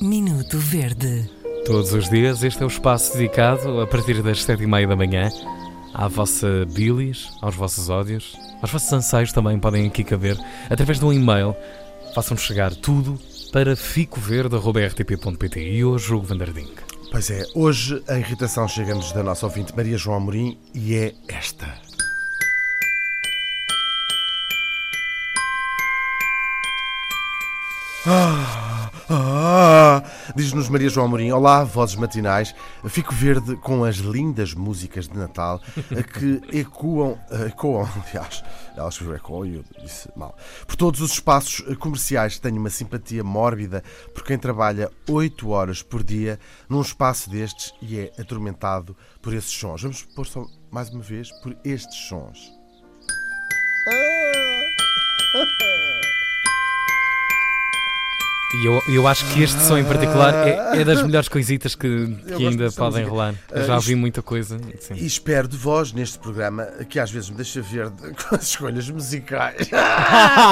Minuto Verde. Todos os dias este é o espaço dedicado, a partir das sete e meia da manhã, à vossa bilis, aos vossos ódios, aos vossos anseios também podem aqui caber, através de um e-mail. Façam-nos chegar tudo para ficoverde.rtp.pt e hoje o Vanderding. Pois é, hoje a irritação chega-nos da nossa ouvinte Maria João Amorim e é esta. Ah, ah, Diz-nos Maria João Amorim, olá, vozes matinais. Fico verde com as lindas músicas de Natal que ecoam, ecoam, aliás, ela escreveu ecoam e eu disse mal. Por todos os espaços comerciais tenho uma simpatia mórbida por quem trabalha 8 horas por dia num espaço destes e é atormentado por esses sons. Vamos pôr só mais uma vez por estes sons. E eu, eu acho que este som em particular é, é das melhores coisitas que, que ainda podem música. rolar. Eu Ah, já ouvi muita coisa. sim. E espero de vós neste programa que às vezes me deixa verde com as escolhas musicais.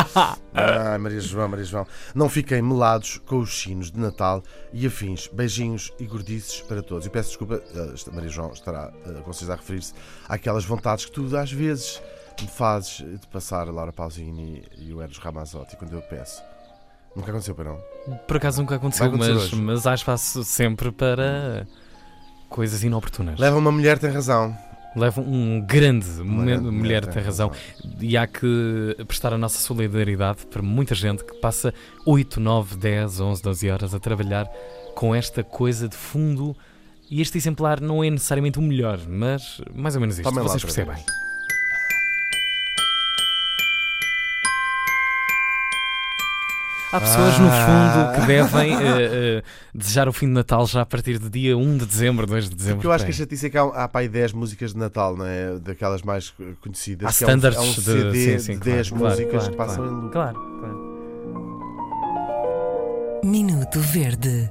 Ai, Maria João, Maria João. Não fiquem melados com os sinos de Natal e afins. Beijinhos e gordices para todos. E peço desculpa, eh, Maria João estará eh, com vocês a referir-se àquelas vontades que tu às vezes me fazes de passar a Laura Pausini e o Eros Ramazotti quando eu peço. Nunca aconteceu para não. Por acaso nunca aconteceu, mas, hoje. mas há espaço sempre para coisas inoportunas. Leva uma mulher, tem razão. Leva um grande Uma grande mulher tem razão. E há que prestar a nossa solidariedade para muita gente que passa 8, 9, 10, 11, 12 horas a trabalhar com esta coisa de fundo. E este exemplar não é necessariamente o melhor, mas mais ou menos isto. Tomem Vocês percebem. vez. Há pessoas, no Ah. fundo, que devem eh, eh, desejar o fim de Natal já a partir do dia 1 de dezembro, 2 de dezembro. Porque eu acho que a chatice é que há, há aí 10 músicas de Natal, não é? Daquelas mais conhecidas. Há que é um- standards é um, de- CD sim, sim, de claro, 10 claro, músicas claro, que passam claro. em loop. Claro, claro. Minuto Verde.